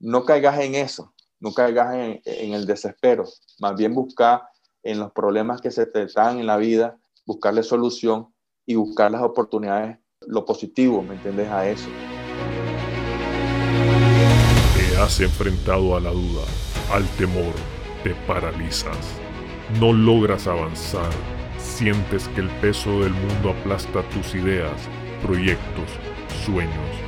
no caigas en eso, no caigas en, el desespero, más bien busca en los problemas que se te dan en la vida, buscarle solución y buscar las oportunidades, lo positivo, ¿me entiendes? A eso. Te has enfrentado a la duda, al temor, te paralizas, no logras avanzar, sientes que el peso del mundo aplasta tus ideas, proyectos, sueños,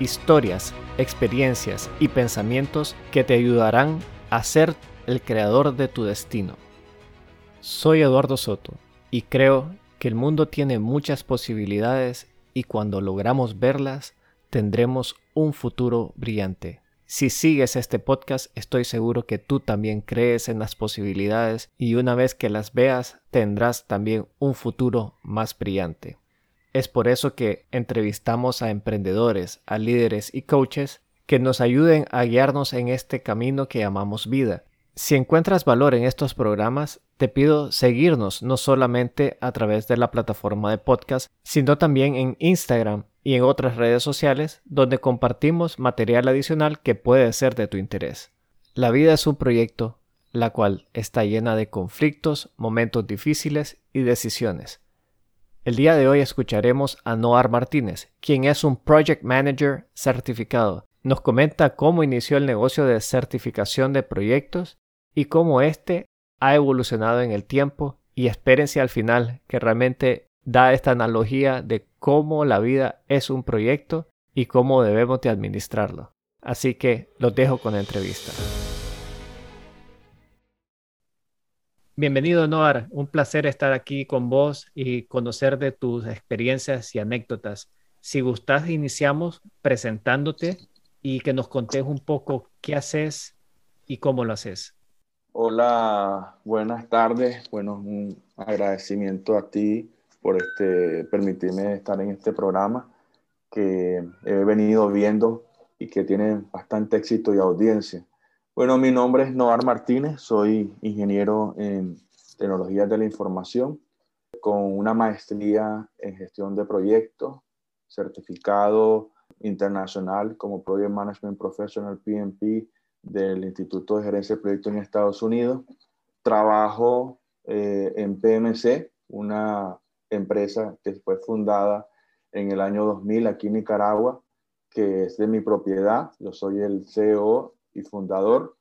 historias, experiencias y pensamientos que te ayudarán a ser el creador de tu destino. Soy Eduardo Soto y creo que el mundo tiene muchas posibilidades y cuando logramos verlas tendremos un futuro brillante. Si sigues este podcast estoy seguro que tú también crees en las posibilidades y una vez que las veas tendrás también un futuro más brillante. Es por eso que entrevistamos a emprendedores, a líderes y coaches que nos ayuden a guiarnos en este camino que llamamos vida si encuentras valor en estos programas, te pido seguirnos no solamente a través de la plataforma de podcast, sino también en Instagram y en otras redes sociales donde compartimos material adicional que puede ser de tu interés. La vida es un proyecto, la cual está llena de conflictos, momentos difíciles y decisiones. El día de hoy escucharemos a Noar Martínez, quien es un Project Manager certificado. Nos comenta cómo inició el negocio de certificación de proyectos y cómo éste ha evolucionado en el tiempo y espérense al final que realmente da esta analogía de cómo la vida es un proyecto y cómo debemos de administrarlo. Así que los dejo con la entrevista. Bienvenido Noar, un placer estar aquí con vos y conocer de tus experiencias y anécdotas. Si gustas, iniciamos presentándote y que nos contes un poco qué haces y cómo lo haces. Hola, buenas tardes. Bueno, un agradecimiento a ti por este, permitirme estar en este programa que he venido viendo y que tiene bastante éxito y audiencia. Bueno, mi nombre es Noar Martínez, soy ingeniero en tecnologías de la información con una maestría en gestión de proyectos, certificado internacional como Project Management Professional PMP del Instituto de Gerencia de Proyectos en Estados Unidos. Trabajo eh, en PMC, una empresa que fue fundada en el año 2000 aquí en Nicaragua, que es de mi propiedad. Yo soy el CEO y fundador.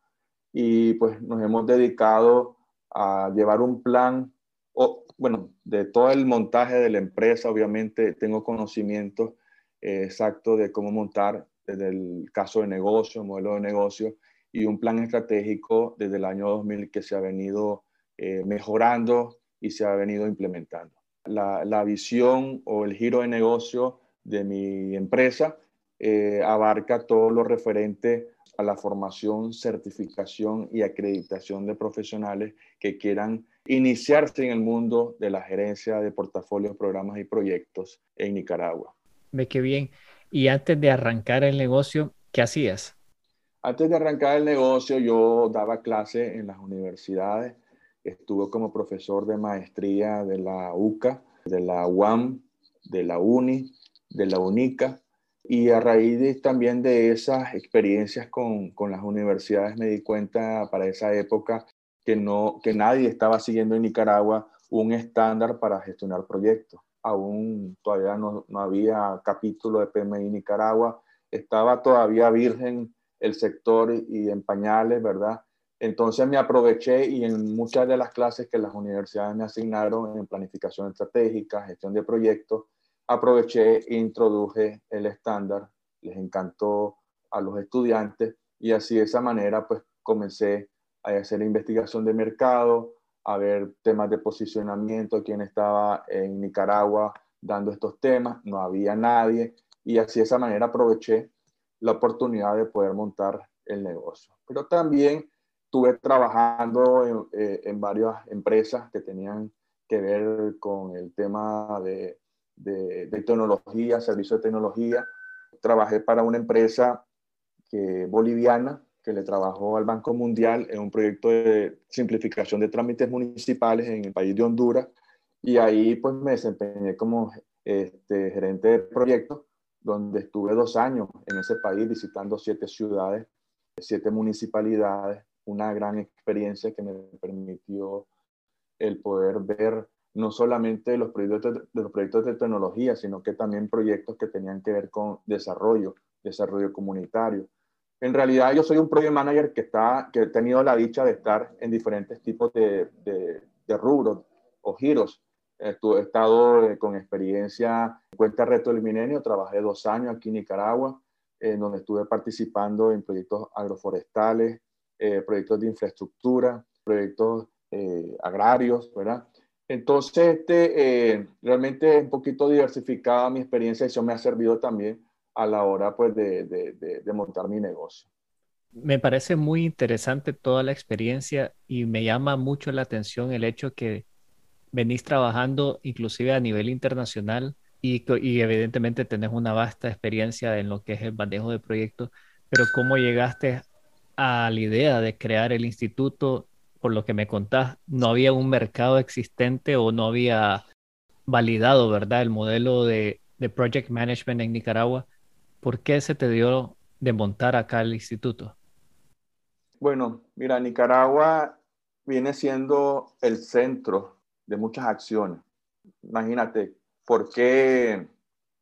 Y pues nos hemos dedicado a llevar un plan, o, bueno, de todo el montaje de la empresa, obviamente tengo conocimiento eh, exacto de cómo montar desde el caso de negocio, modelo de negocio, y un plan estratégico desde el año 2000 que se ha venido eh, mejorando y se ha venido implementando. La, la, visión o el giro de negocio de mi empresa eh, abarca todo lo referente a la formación, certificación y acreditación de profesionales que quieran iniciarse en el mundo de la gerencia de portafolios, programas y proyectos en Nicaragua. Ve qué bien. Y antes de arrancar el negocio, ¿qué hacías? Antes de arrancar el negocio, yo daba clase en las universidades. Estuve como profesor de maestría de la UCA, de la UAM, de la UNI, de la UNICA. Y a raíz también de esas experiencias con, con, las universidades me di cuenta para esa época que, no, que nadie estaba siguiendo en Nicaragua un estándar para gestionar proyectos. Aún todavía no, no había capítulo de PMI Nicaragua, estaba todavía virgen el sector y en pañales, ¿verdad? Entonces me aproveché y en muchas de las clases que las universidades me asignaron en planificación estratégica, gestión de proyectos, aproveché e introduje el estándar, les encantó a los estudiantes y así de esa manera pues comencé a hacer investigación de mercado, a ver temas de posicionamiento, quién estaba en Nicaragua dando estos temas, no había nadie y así de esa manera aproveché la oportunidad de poder montar el negocio. Pero también estuve trabajando en, eh, en, varias empresas que tenían que ver con el tema de, de, tecnología, servicio de tecnología. Trabajé para una empresa que, boliviana que le trabajó al Banco Mundial en un proyecto de simplificación de trámites municipales en el país de Honduras y ahí pues me desempeñé como este, gerente de proyectos donde estuve dos años en ese país visitando siete ciudades, siete municipalidades, una gran experiencia que me permitió el poder ver no solamente los proyectos de, los proyectos de tecnología, sino que también proyectos que tenían que ver con desarrollo, desarrollo comunitario. En realidad yo soy un project manager que, está, que he tenido la dicha de estar en diferentes tipos de, de, de rubros o giros He estado eh, con experiencia en Cuenta Reto del Milenio, trabajé dos años aquí en Nicaragua, en donde estuve participando en proyectos agroforestales, eh, proyectos de infraestructura, proyectos eh, agrarios, ¿verdad? Entonces, este, realmente un poquito diversificada mi experiencia y eso me ha servido también a la hora pues, de, de, de montar mi negocio. Me parece muy interesante toda la experiencia y me llama mucho la atención el hecho que venís trabajando inclusive a nivel internacional y, evidentemente tenés una vasta experiencia en lo que es el manejo de proyectos, pero ¿cómo llegaste a la idea de crear el instituto? Por lo que me contás, no había un mercado existente o no había validado, ¿verdad? El modelo de, de project management en Nicaragua. ¿Por qué se te dio de montar acá el instituto? Bueno, mira, Nicaragua viene siendo el centro de muchas acciones. Imagínate, ¿por qué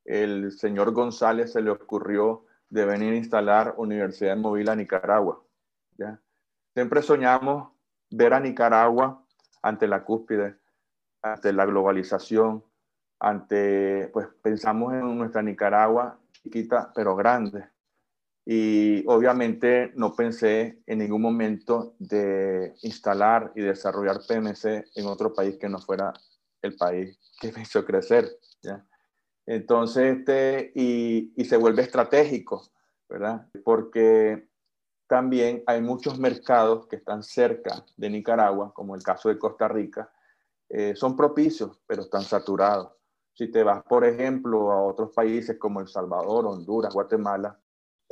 el señor González se le ocurrió de venir a instalar Universidad Móvil a Nicaragua? ¿Ya? Siempre soñamos ver a Nicaragua ante la cúspide, ante la globalización, ante, pues pensamos en nuestra Nicaragua chiquita pero grande, y obviamente no pensé en ningún momento de instalar y desarrollar PMC en otro país que no fuera el país que me hizo crecer. ¿ya? Entonces, este, y, y, se vuelve estratégico, ¿verdad? Porque también hay muchos mercados que están cerca de Nicaragua, como el caso de Costa Rica, eh, son propicios, pero están saturados. Si te vas, por ejemplo, a otros países como El Salvador, Honduras, Guatemala,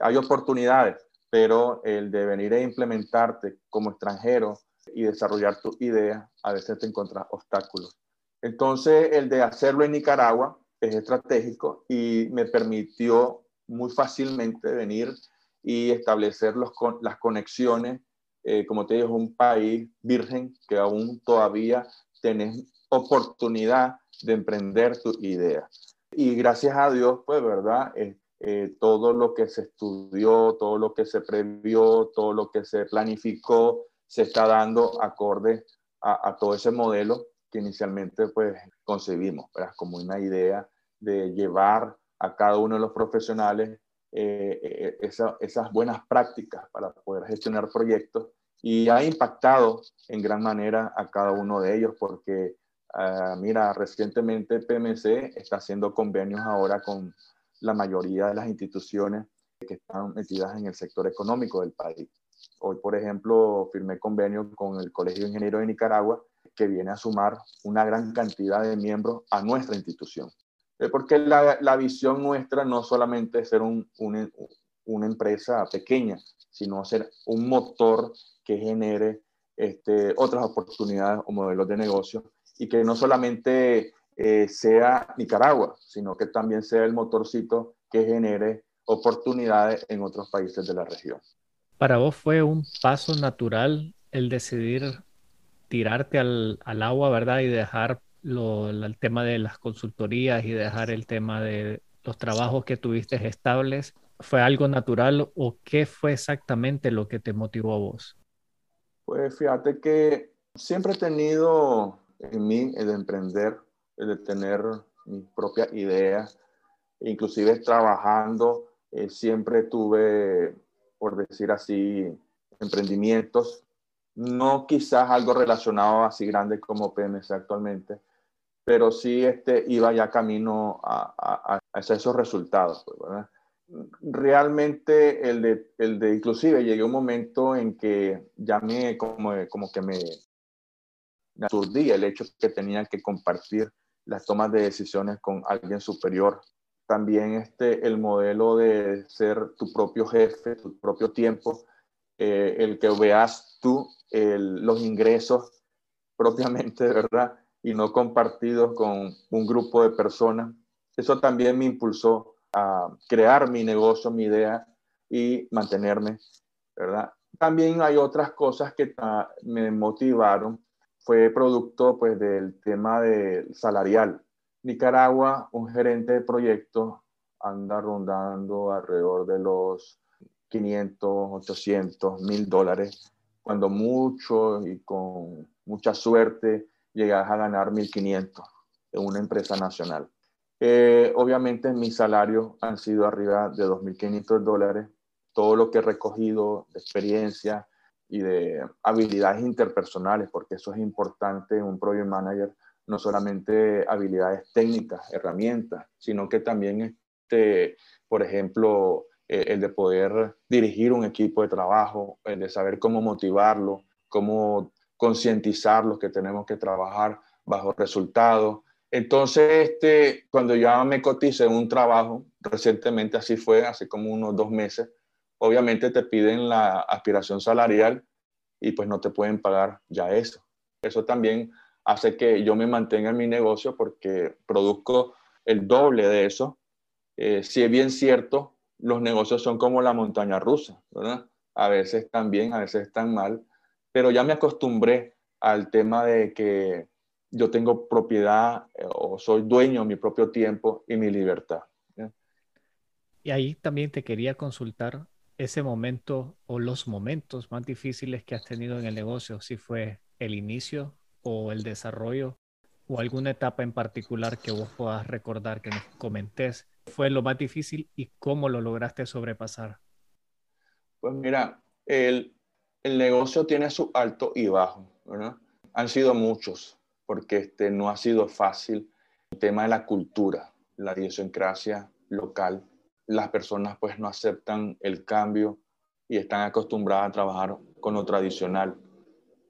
hay oportunidades, pero el de venir a implementarte como extranjero y desarrollar tu idea, a veces te encuentras obstáculos. Entonces, el de hacerlo en Nicaragua es estratégico y me permitió muy fácilmente venir y establecer los, las conexiones. Eh, como te digo, es un país virgen que aún todavía tenés oportunidad de emprender tu idea. Y gracias a Dios, pues, ¿verdad? Eh, todo lo que se estudió, todo lo que se previó, todo lo que se planificó, se está dando acorde a, todo ese modelo que inicialmente pues concebimos, como una idea de llevar a cada uno de los profesionales eh, eh, esas buenas prácticas para poder gestionar proyectos y ha impactado en gran manera a cada uno de ellos porque, ah, mira, recientemente PMC está haciendo convenios ahora con la mayoría de las instituciones que están metidas en el sector económico del país. Hoy, por ejemplo, firmé convenio con el Colegio de Ingenieros de Nicaragua, que viene a sumar una gran cantidad de miembros a nuestra institución. Porque la, la visión nuestra no solamente es ser un, una empresa pequeña, sino ser un motor que genere este, otras oportunidades o modelos de negocio y que no solamente eh, sea Nicaragua, sino que también sea el motorcito que genere oportunidades en otros países de la región. Para vos fue un paso natural el decidir tirarte al, al agua, ¿verdad? Y dejar lo, el tema de las consultorías y dejar el tema de los trabajos que tuviste estables. ¿Fue algo natural o qué fue exactamente lo que te motivó a vos? Pues fíjate que siempre he tenido en mí el emprender de tener mis propias ideas, inclusive trabajando, eh, siempre tuve, por decir así, emprendimientos, no quizás algo relacionado así grande como PMC actualmente, pero sí este, iba ya camino a, a, a esos resultados. Pues, realmente el de, el de, inclusive llegué a un momento en que ya me, como, como que me, me aturdía el hecho que tenía que compartir las tomas de decisiones con alguien superior. También este, el modelo de ser tu propio jefe, tu propio tiempo, eh, el que veas tú los ingresos propiamente, ¿verdad? Y no compartidos con un grupo de personas. Eso también me impulsó a crear mi negocio, mi idea y mantenerme, ¿verdad? También hay otras cosas que me motivaron. Fue producto pues del tema de salarial. Nicaragua, un gerente de proyecto anda rondando alrededor de los 500, 800, mil dólares, cuando mucho y con mucha suerte llegas a ganar 1500 en una empresa nacional. Eh, obviamente mis salarios han sido arriba de 2.500 dólares. Todo lo que he recogido de experiencia y de habilidades interpersonales, porque eso es importante en un project manager, no solamente habilidades técnicas, herramientas, sino que también, este, por ejemplo, eh, el de poder dirigir un equipo de trabajo, el de saber cómo motivarlo, cómo concientizarlos que tenemos que trabajar bajo resultados, entonces, este, cuando ya me cotice un trabajo, recientemente así fue, hace como unos dos meses, obviamente te piden la aspiración salarial y pues no te pueden pagar ya eso. Eso también hace que yo me mantenga en mi negocio porque produzco el doble de eso. Eh, si es bien cierto, los negocios son como la montaña rusa. A veces están bien, a veces están mal, pero ya me acostumbré al tema de que yo tengo propiedad eh, o soy dueño de mi propio tiempo y mi libertad. Y ahí también te quería consultar ese momento o los momentos más difíciles que has tenido en el negocio, si fue el inicio o el desarrollo o alguna etapa en particular que vos puedas recordar que nos comentes fue lo más difícil y cómo lo lograste sobrepasar. Pues mira, el, el negocio tiene su alto y bajo, ¿verdad? Han sido muchos, porque este, no ha sido fácil el tema de la cultura, la idiosincrasia local. Las personas pues no aceptan el cambio y están acostumbradas a trabajar con lo tradicional.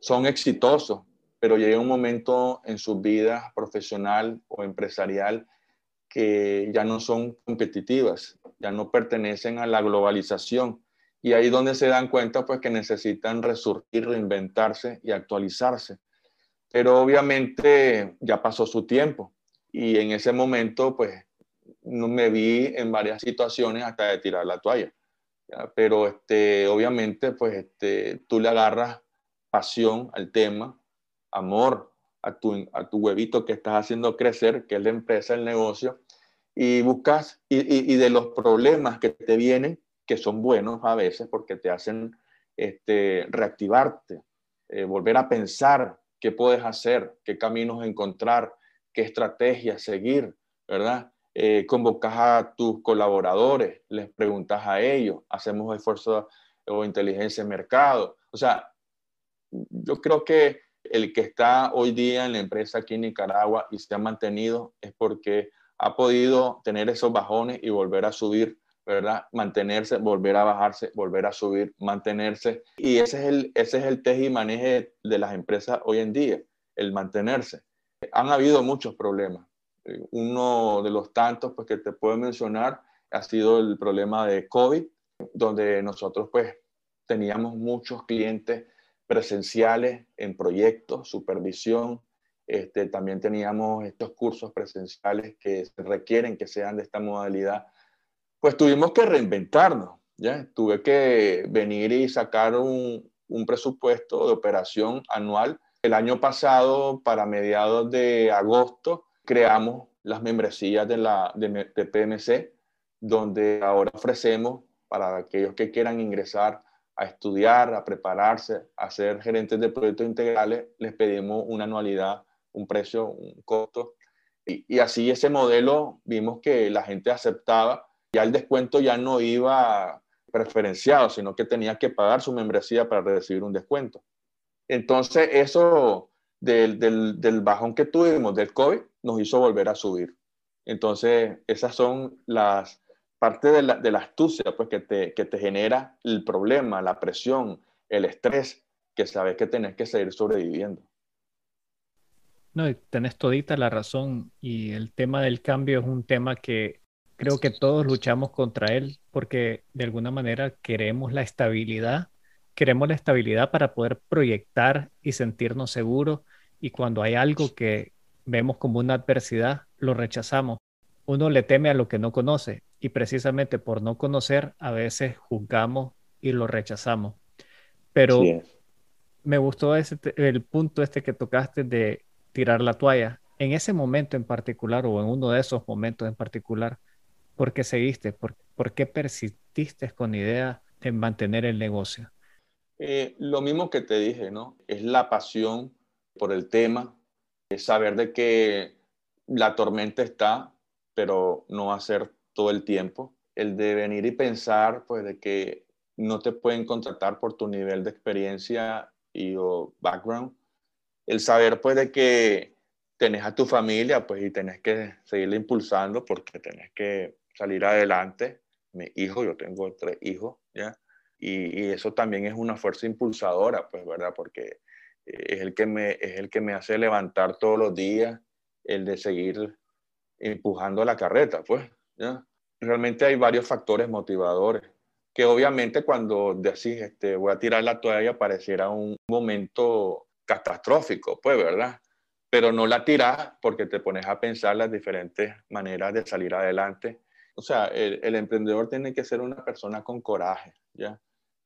Son exitosos, pero llega un momento en su vida profesional o empresarial que ya no son competitivas, ya no pertenecen a la globalización. Y ahí donde se dan cuenta pues que necesitan resurgir, reinventarse y actualizarse. Pero obviamente ya pasó su tiempo y en ese momento pues no me vi en varias situaciones hasta de tirar la toalla. Pero este, obviamente pues este, tú le agarras pasión al tema, amor a tu, a tu huevito que estás haciendo crecer, que es la empresa, el negocio, y buscas, y, y, de los problemas que te vienen, que son buenos a veces porque te hacen este, reactivarte, eh, volver a pensar qué puedes hacer, qué caminos encontrar, qué estrategias seguir, ¿verdad? Eh, convocas a tus colaboradores, les preguntas a ellos, hacemos esfuerzo o inteligencia de mercado. O sea, yo creo que el que está hoy día en la empresa aquí en Nicaragua y se ha mantenido es porque ha podido tener esos bajones y volver a subir ¿verdad? Mantenerse, volver a bajarse, volver a subir, mantenerse. Y ese es el, ese es el y maneje de las empresas hoy en día, el mantenerse. Han habido muchos problemas. Uno de los tantos pues, que te puedo mencionar ha sido el problema de COVID, donde nosotros pues teníamos muchos clientes presenciales en proyectos, supervisión. Este, también teníamos estos cursos presenciales que requieren que sean de esta modalidad pues tuvimos que reinventarnos, ¿ya? Tuve que venir y sacar un, presupuesto de operación anual. El año pasado, para mediados de agosto, creamos las membresías de, la, de, PMC, donde ahora ofrecemos para aquellos que quieran ingresar a estudiar, a prepararse, a ser gerentes de proyectos integrales, les pedimos una anualidad, un precio, un costo. Y, y así ese modelo vimos que la gente aceptaba ya el descuento ya no iba preferenciado, sino que tenía que pagar su membresía para recibir un descuento. Entonces, eso del, del, bajón que tuvimos del COVID nos hizo volver a subir. Entonces, esas son las, parte de la, de la astucia pues, que, te, que te genera el problema, la presión, el estrés, que sabes que tenés que seguir sobreviviendo. No, tenés todita la razón y el tema del cambio es un tema que creo que todos luchamos contra él porque de alguna manera queremos la estabilidad, queremos la estabilidad para poder proyectar y sentirnos seguros y cuando hay algo que vemos como una adversidad, lo rechazamos. Uno le teme a lo que no conoce y precisamente por no conocer a veces juzgamos y lo rechazamos. Pero me gustó ese, el punto este que tocaste de tirar la toalla. En ese momento en particular o en uno de esos momentos en particular, ¿por qué seguiste? ¿Por, qué persististe con idea de mantener el negocio? Eh, lo mismo que te dije, ¿no? Es la pasión por el tema, es saber de que la tormenta está, pero no va a ser todo el tiempo. El de venir y pensar, pues, de que no te pueden contratar por tu nivel de experiencia y o background. El saber pues de que tenés a tu familia pues y tenés que seguirle impulsando porque tenés que salir adelante. Mi hijo, yo tengo tres hijos, ¿ya? Y, y eso también es una fuerza impulsadora, pues, ¿verdad? Porque es el, que me, es el que me hace levantar todos los días, el de seguir empujando la carreta, pues, ¿ya? Realmente hay varios factores motivadores que obviamente cuando decís, este, voy a tirar la toalla, pareciera un momento catastrófico, pues, ¿verdad? Pero no la tiras porque te pones a pensar las diferentes maneras de salir adelante. O sea, el, emprendedor tiene que ser una persona con coraje, ¿ya?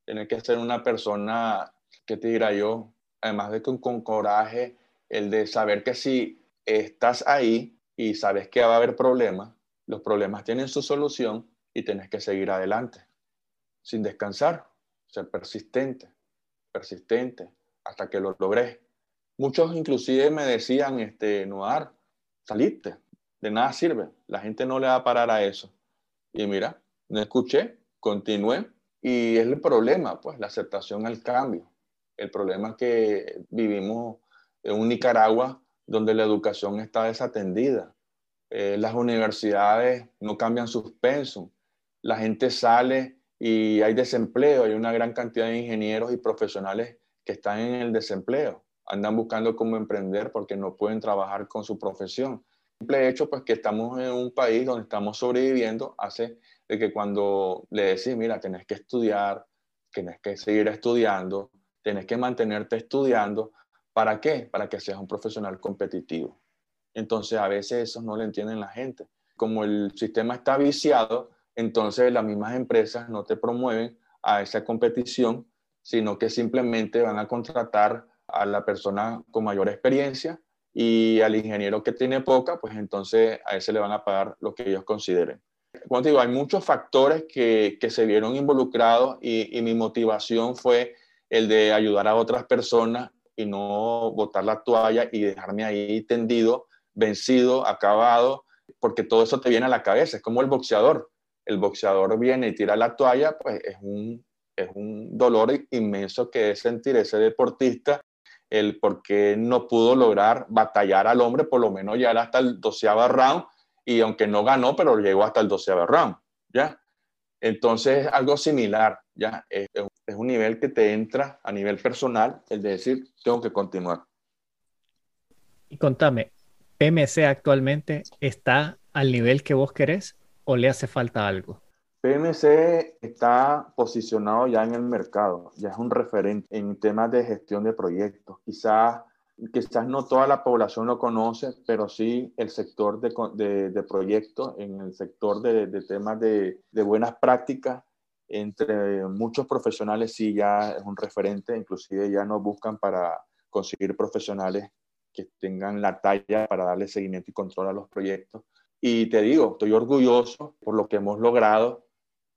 Tiene que ser una persona, ¿qué te dirá yo? Además de con, con coraje, el de saber que si estás ahí y sabes que va a haber problemas, los problemas tienen su solución y tienes que seguir adelante sin descansar, ser persistente, persistente, hasta que lo logré. Muchos inclusive me decían, este, Noar, saliste, de nada sirve, la gente no le va a parar a eso. Y mira, no escuché, continué, y es el problema, pues, la aceptación al cambio. El problema que vivimos en un Nicaragua donde la educación está desatendida. Eh, las universidades no cambian sus pensum. La gente sale y hay desempleo, hay una gran cantidad de ingenieros y profesionales que están en el desempleo, andan buscando cómo emprender porque no pueden trabajar con su profesión. Simple hecho pues que estamos en un país donde estamos sobreviviendo hace de que cuando le decís, mira, tenés que estudiar, tenés que seguir estudiando, tenés que mantenerte estudiando, ¿para qué? Para que seas un profesional competitivo. Entonces a veces eso no lo entienden la gente. Como el sistema está viciado, entonces las mismas empresas no te promueven a esa competición, sino que simplemente van a contratar a la persona con mayor experiencia y al ingeniero que tiene poca, pues entonces a ese le van a pagar lo que ellos consideren. Como te digo, hay muchos factores que, se vieron involucrados y, y mi motivación fue el de ayudar a otras personas y no botar la toalla y dejarme ahí tendido, vencido, acabado, porque todo eso te viene a la cabeza. Es como el boxeador el boxeador viene y tira la toalla, pues es un, es un dolor inmenso que es sentir ese deportista, el por qué no pudo lograr batallar al hombre, por lo menos llegar hasta el doceavo round, y aunque no ganó, pero llegó hasta el doceavo round, ¿ya? Entonces, algo similar, ¿ya? Es, es un nivel que te entra a nivel personal, el de decir, tengo que continuar. Y contame, ¿PMC actualmente está al nivel que vos querés? o le hace falta algo? PMC está posicionado ya en el mercado, ya es un referente en temas de gestión de proyectos. Quizás, quizás no toda la población lo conoce, pero sí el sector de, de, proyectos, en el sector de, de temas de, de, buenas prácticas, entre muchos profesionales sí ya es un referente, inclusive ya nos buscan para conseguir profesionales que tengan la talla para darle seguimiento y control a los proyectos. Y te digo, estoy orgulloso por lo que hemos logrado,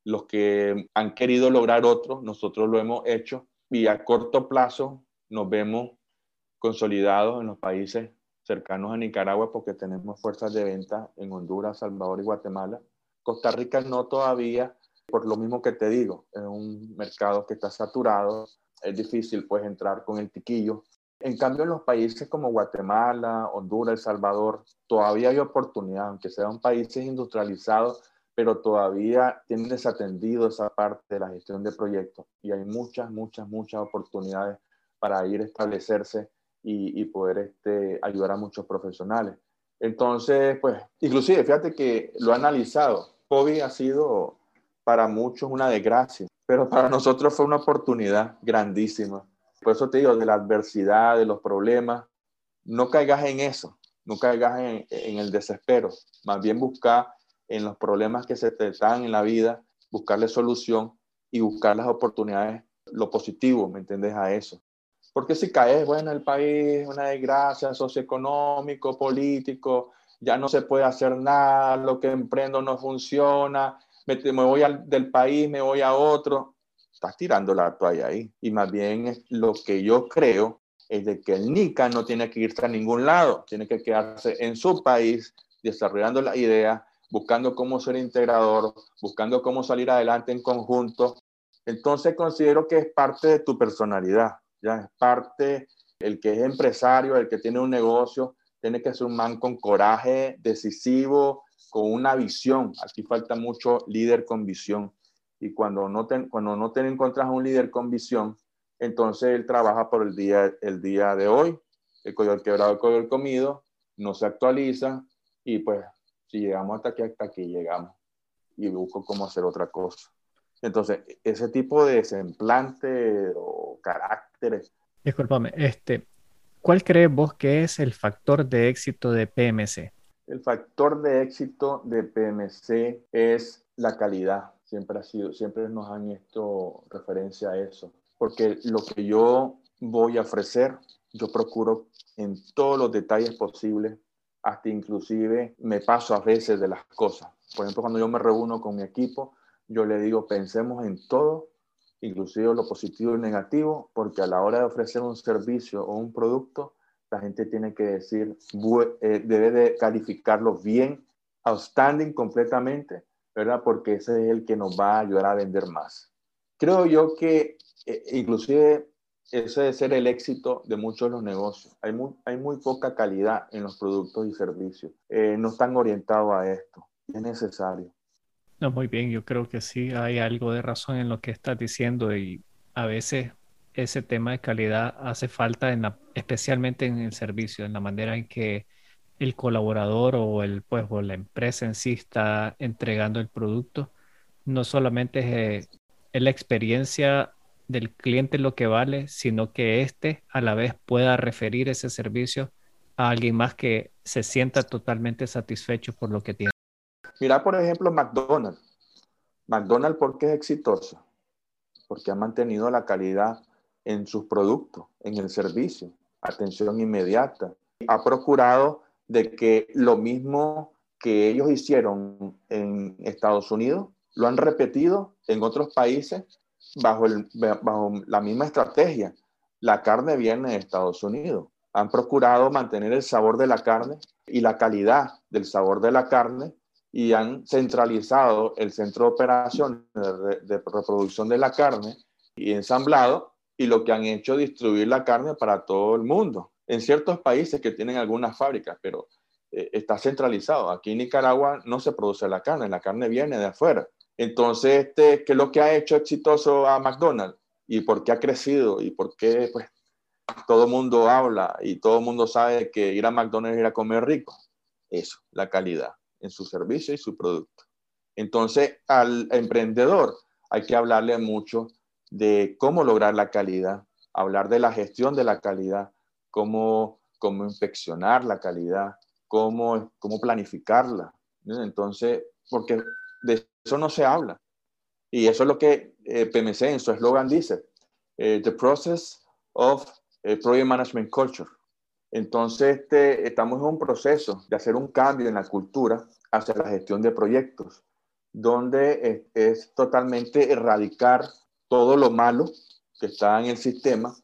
los que han querido lograr otros, nosotros lo hemos hecho. Y a corto plazo nos vemos consolidados en los países cercanos a Nicaragua porque tenemos fuerzas de venta en Honduras, Salvador y Guatemala. Costa Rica no todavía, por lo mismo que te digo, es un mercado que está saturado, es difícil pues entrar con el tiquillo, en cambio, en los países como Guatemala, Honduras, El Salvador, todavía hay oportunidad, aunque sean países industrializados, pero todavía tienen desatendido esa parte de la gestión de proyectos y hay muchas, muchas, muchas oportunidades para ir a establecerse y, poder este, ayudar a muchos profesionales. Entonces, pues, inclusive, fíjate que lo he analizado. COVID ha sido para muchos una desgracia, pero para nosotros fue una oportunidad grandísima. Por eso te digo, de la adversidad, de los problemas, no caigas en eso, no caigas en, en el desespero, más bien busca en los problemas que se te dan en la vida, buscarle solución y buscar las oportunidades, lo positivo, ¿me entiendes? A eso. Porque si caes, bueno, el país, una desgracia socioeconómico, político, ya no se puede hacer nada, lo que emprendo no funciona, me, me voy del país, me voy a otro, estás tirando la toalla ahí. Y más bien lo que yo creo es de que el NICA no tiene que irse a ningún lado, tiene que quedarse en su país desarrollando la idea, buscando cómo ser integrador, buscando cómo salir adelante en conjunto. Entonces considero que es parte de tu personalidad ya es parte, el que es empresario, el que tiene un negocio, tiene que ser un man con coraje, decisivo, con una visión. Aquí falta mucho líder con visión. Y cuando no te, cuando no te encuentras un líder con visión, entonces él trabaja por el día, el día de hoy, el código quebrado, el código comido, no se actualiza y pues si llegamos hasta aquí, hasta aquí llegamos y busco cómo hacer otra cosa. Entonces, ese tipo de desemplante o caracteres. Disculpame, este, ¿cuál crees vos que es el factor de éxito de PMC? El factor de éxito de PMC es la calidad. Siempre ha sido, siempre nos han hecho referencia a eso. Porque lo que yo voy a ofrecer, yo procuro en todos los detalles posibles, hasta inclusive me paso a veces de las cosas. Por ejemplo, cuando yo me reúno con mi equipo, yo le digo, pensemos en todo, inclusive lo positivo y negativo, porque a la hora de ofrecer un servicio o un producto, la gente tiene que decir, eh, debe de calificarlo bien, outstanding completamente, ¿verdad? Porque ese es el que nos va a ayudar a vender más. Creo yo que eh, inclusive ese debe ser el éxito de muchos de los negocios. Hay muy, hay muy poca calidad en los productos y servicios. Eh, no están orientados a esto. Es necesario. No, muy bien, yo creo que sí hay algo de razón en lo que estás diciendo y a veces ese tema de calidad hace falta en la, especialmente en el servicio, en la manera en que el colaborador o el pues o la empresa en sí está entregando el producto. No solamente es, eh, la experiencia del cliente lo que vale, sino que éste a la vez pueda referir ese servicio a alguien más que se sienta totalmente satisfecho por lo que tiene. Mira, por ejemplo, McDonald's. McDonald's, ¿por qué es exitoso? Porque ha mantenido la calidad en sus productos, en el servicio, atención inmediata. Ha procurado de que lo mismo que ellos hicieron en Estados Unidos, lo han repetido en otros países bajo, la misma estrategia. La carne viene de Estados Unidos. Han procurado mantener el sabor de la carne y la calidad del sabor de la carne y han centralizado el centro de operaciones de, reproducción de la carne y ensamblado y lo que han hecho es distribuir la carne para todo el mundo. En ciertos países que tienen algunas fábricas, pero eh, está centralizado. Aquí en Nicaragua no se produce la carne, la carne viene de afuera. Entonces, este, ¿qué es lo que ha hecho exitoso a McDonald's? ¿Y por qué ha crecido? ¿Y por qué pues, todo el mundo habla y todo el mundo sabe que ir a McDonald's es ir a comer rico? Eso, la calidad en su servicio y su producto. Entonces, al emprendedor hay que hablarle mucho de cómo lograr la calidad, hablar de la gestión de la calidad, cómo, cómo inspeccionar la calidad, cómo, cómo planificarla. Entonces, porque de eso no se habla. Y eso es lo que eh, PMC en su eslogan dice, eh, The Process of eh, Project Management Culture. Entonces, este, estamos en un proceso de hacer un cambio en la cultura hacia la gestión de proyectos, donde es, totalmente erradicar todo lo malo que está en el sistema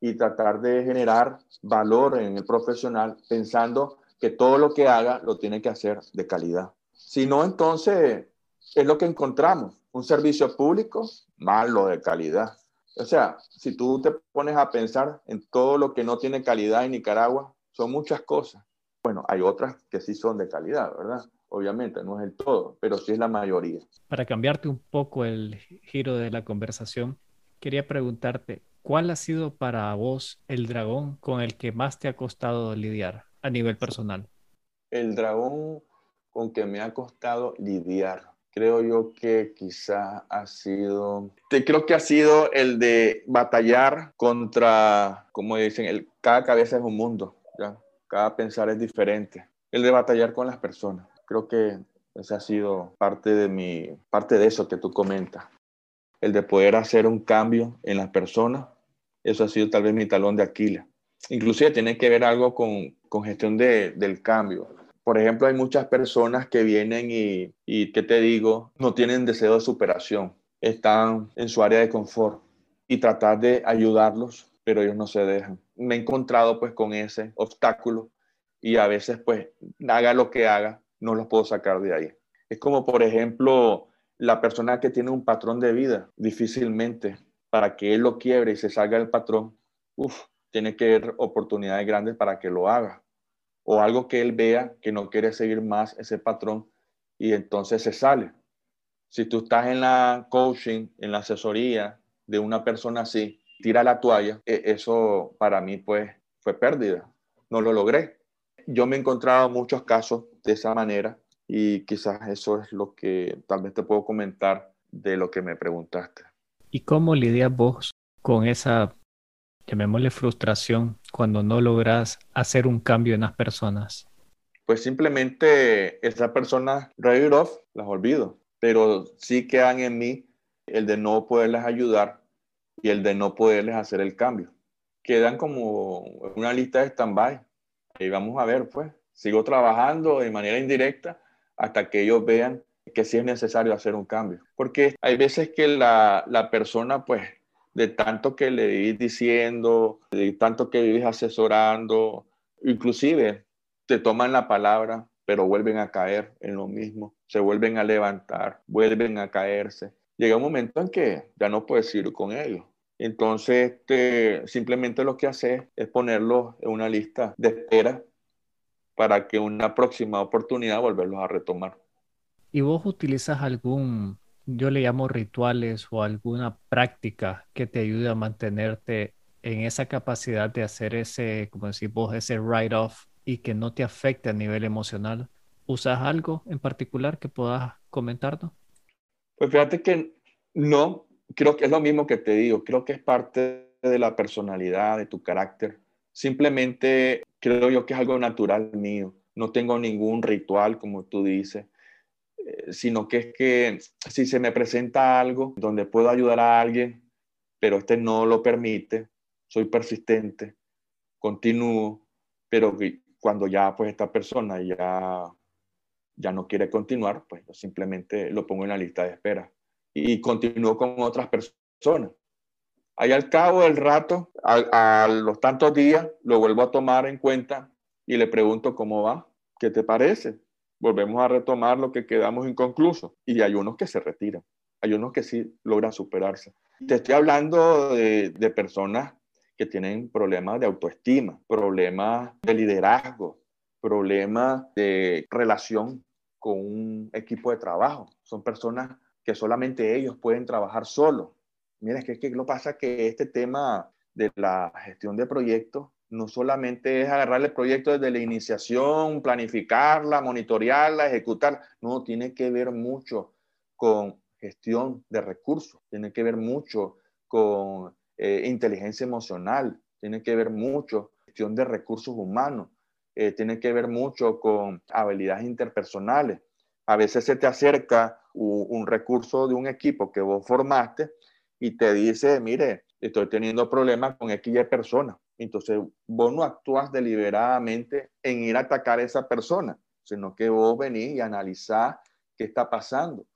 y tratar de generar valor en el profesional pensando que todo lo que haga lo tiene que hacer de calidad. Si no, entonces es lo que encontramos, un servicio público malo de calidad. O sea, si tú te pones a pensar en todo lo que no tiene calidad en Nicaragua, son muchas cosas. Bueno, hay otras que sí son de calidad, ¿verdad? obviamente, no es el todo, pero sí es la mayoría. Para cambiarte un poco el giro de la conversación, quería preguntarte, ¿cuál ha sido para vos el dragón con el que más te ha costado lidiar a nivel personal? El dragón con que me ha costado lidiar. Creo yo que quizá ha sido, creo que ha sido el de batallar contra, como dicen, el, cada cabeza es un mundo, cada pensar es diferente. El de batallar con las personas. Creo que esa ha sido parte de mi, parte de eso que tú comentas. El de poder hacer un cambio en las personas, eso ha sido tal vez mi talón de Aquiles. Inclusive tiene que ver algo con, con gestión de, del cambio. Por ejemplo, hay muchas personas que vienen y, y, ¿qué te digo? No tienen deseo de superación. Están en su área de confort y tratar de ayudarlos, pero ellos no se dejan. Me he encontrado pues con ese obstáculo y a veces pues haga lo que haga, no los puedo sacar de ahí. Es como, por ejemplo, la persona que tiene un patrón de vida, difícilmente para que él lo quiebre y se salga del patrón, uf, tiene que haber oportunidades grandes para que lo haga. O algo que él vea que no quiere seguir más ese patrón y entonces se sale. Si tú estás en la coaching, en la asesoría de una persona así, tira la toalla, e, eso para mí pues fue pérdida. No lo logré. Yo me he encontrado muchos casos de esa manera y quizás eso es lo que tal vez te puedo comentar de lo que me preguntaste. ¿Y cómo lidias vos con esa, llamémosle frustración, cuando no logras hacer un cambio en las personas? Pues simplemente esas personas, write off, las olvido, pero sí quedan en mí el de no poderles ayudar y el de no poderles hacer el cambio. Quedan como una lista de stand-by. Y vamos a ver, pues, sigo trabajando de manera indirecta hasta que ellos vean que sí es necesario hacer un cambio. Porque hay veces que la, la persona, pues, de tanto que le vivís diciendo, de tanto que vivís asesorando, inclusive te toman la palabra, pero vuelven a caer en lo mismo, se vuelven a levantar, vuelven a caerse. Llega un momento en que ya no puedes ir con ellos. Entonces, este, simplemente lo que hace es ponerlos en una lista de espera para que una próxima oportunidad volverlos a retomar. ¿Y vos utilizas algún, yo le llamo rituales o alguna práctica que te ayude a mantenerte en esa capacidad de hacer ese, como decís vos, ese write-off y que no te afecte a nivel emocional? ¿Usas algo en particular que puedas comentarnos? Pues fíjate que no, creo que es lo mismo que te digo, creo que es parte de la personalidad, de tu carácter. Simplemente creo yo que es algo natural mío. No tengo ningún ritual, como tú dices, sino que es que si se me presenta algo donde puedo ayudar a alguien, pero este no lo permite, soy persistente, continúo, pero cuando ya pues esta persona ya, ya no quiere continuar, pues simplemente lo pongo en la lista de espera y continúo con otras personas. Ahí al cabo del rato, a, los tantos días, lo vuelvo a tomar en cuenta y le pregunto cómo va, qué te parece. Volvemos a retomar lo que quedamos inconcluso. Y hay unos que se retiran, hay unos que sí logran superarse. Te estoy hablando de, de personas que tienen problemas de autoestima, problemas de liderazgo, problemas de relación con un equipo de trabajo. Son personas que solamente ellos pueden trabajar solos Mira, es que, lo pasa que este tema de la gestión de proyectos no solamente es agarrar el proyecto desde la iniciación, planificarla, monitorearla, ejecutar, no, tiene que ver mucho con gestión de recursos, tiene que ver mucho con eh, inteligencia emocional, tiene que ver mucho gestión de recursos humanos, eh, tiene que ver mucho con habilidades interpersonales. A veces se te acerca un recurso de un equipo que vos formaste y te dice, mire, estoy teniendo problemas con X persona. Entonces, vos no actúas deliberadamente en ir a atacar a esa persona, sino que vos venís y analizás qué está pasando.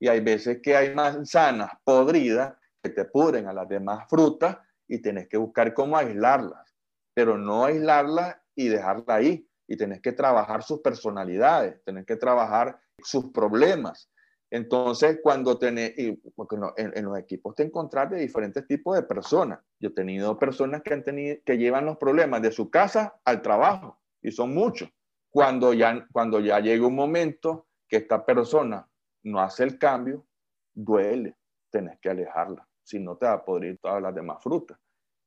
Y hay veces que hay manzanas podridas que te pudren a las demás frutas y tenés que buscar cómo aislarlas, pero no aislarlas y dejarla ahí. Y tenés que trabajar sus personalidades, tenés que trabajar sus problemas, entonces, cuando tenés, porque en, los equipos te encontrás de diferentes tipos de personas. Yo he tenido personas que, han tenido, que llevan los problemas de su casa al trabajo y son muchos. Cuando ya, cuando ya llega un momento que esta persona no hace el cambio, duele, tenés que alejarla, si no te va a podrir todas las demás frutas,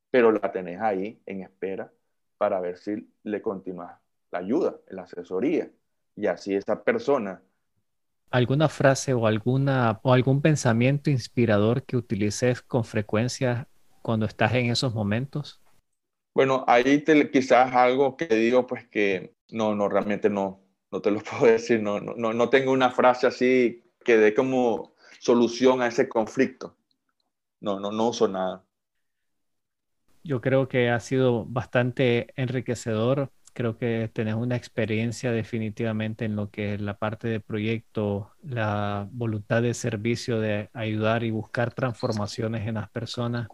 pero la tenés ahí en espera para ver si le continúas la ayuda, la asesoría, y así esa persona. ¿Alguna frase o, alguna, o algún pensamiento inspirador que utilices con frecuencia cuando estás en esos momentos? Bueno, ahí quizás algo que digo, pues que no, no, realmente no, no te lo puedo decir, no, no, no tengo una frase así que dé como solución a ese conflicto. No, no, no uso nada. Yo creo que ha sido bastante enriquecedor. Creo que tenés una experiencia definitivamente en lo que es la parte de proyecto, la voluntad de servicio, de ayudar y buscar transformaciones en las personas.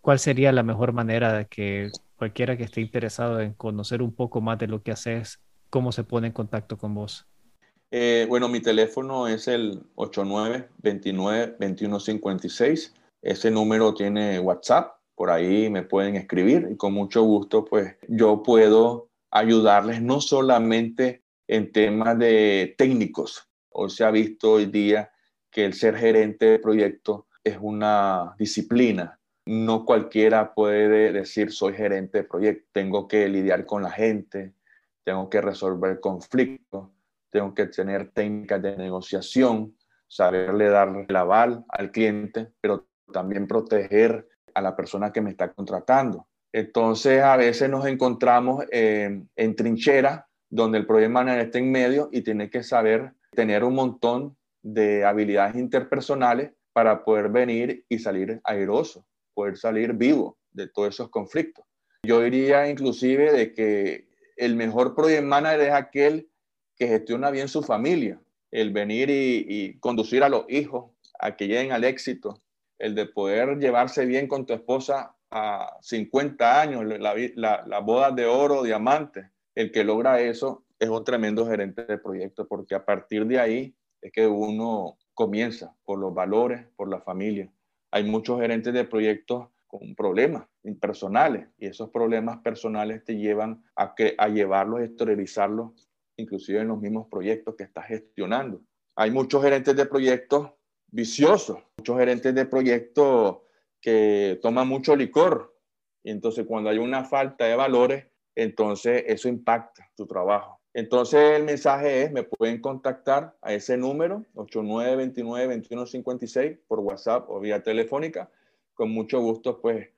¿Cuál sería la mejor manera de que cualquiera que esté interesado en conocer un poco más de lo que haces, cómo se pone en contacto con vos? Eh, bueno, mi teléfono es el 8929-2156. Ese número tiene WhatsApp, por ahí me pueden escribir y con mucho gusto, pues yo puedo ayudarles no solamente en temas de técnicos. Hoy se ha visto hoy día que el ser gerente de proyecto es una disciplina no cualquiera puede decir soy gerente de proyecto, tengo que lidiar con la gente, tengo que resolver conflictos, tengo que tener técnicas de negociación, saberle dar el aval al cliente, pero también proteger a la persona que me está contratando. Entonces, a veces nos encontramos en trinchera donde el problema está en medio y tiene que saber tener un montón de habilidades interpersonales para poder venir y salir airoso poder salir vivo de todos esos conflictos. Yo diría inclusive de que el mejor project manager es aquel que gestiona bien su familia, el venir y, conducir a los hijos a que lleguen al éxito, el de poder llevarse bien con tu esposa a 50 años, la, la, la boda de oro, diamante, el que logra eso es un tremendo gerente de proyecto, porque a partir de ahí es que uno comienza por los valores, por la familia hay muchos gerentes de proyectos con problemas personales y esos problemas personales te llevan a, que, a llevarlos, a exteriorizarlos, inclusive en los mismos proyectos que estás gestionando. Hay muchos gerentes de proyectos viciosos, muchos gerentes de proyectos que toman mucho licor y entonces cuando hay una falta de valores, entonces eso impacta tu trabajo. Entonces el mensaje es, me pueden contactar a ese número, 8929-2156, por WhatsApp o vía telefónica. Con mucho gusto, pues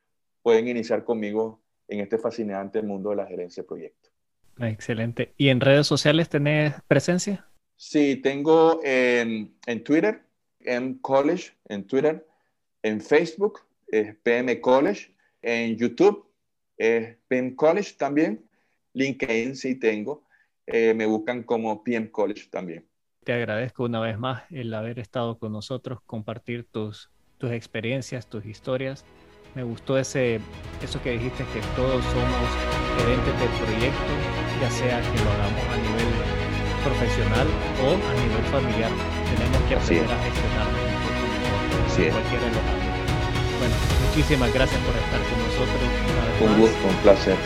pueden iniciar conmigo en este fascinante mundo de la gerencia de proyectos. Excelente. ¿Y en redes sociales tenés presencia? Sí, tengo en, en Twitter, M College, en Twitter, en Facebook, es PM College, en YouTube, es PM College también, LinkedIn sí tengo eh, me buscan como PM College también. Te agradezco una vez más el haber estado con nosotros, compartir tus, tus experiencias, tus historias. Me gustó ese, eso que dijiste, que todos somos gerentes de proyecto, ya sea que lo hagamos a nivel profesional o a nivel familiar. Que aprender a los Bueno, muchísimas gracias por estar con nosotros. Un gusto, un placer.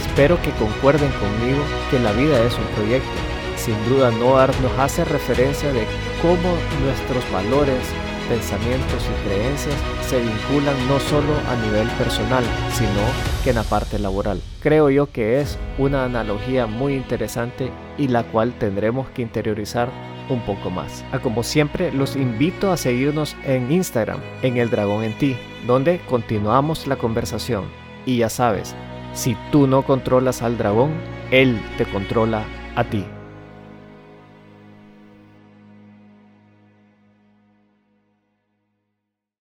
Espero que concuerden conmigo que la vida es un proyecto. Sin duda Noar nos hace referencia de cómo nuestros valores, pensamientos y creencias se vinculan no solo a nivel personal, sino que en la parte laboral. Creo yo que es una analogía muy interesante y la cual tendremos que interiorizar un poco más. A como siempre, los invito a seguirnos en Instagram, en El Dragón en Ti, donde continuamos la conversación. Y ya sabes, si tú no controlas al dragón, él te controla a ti.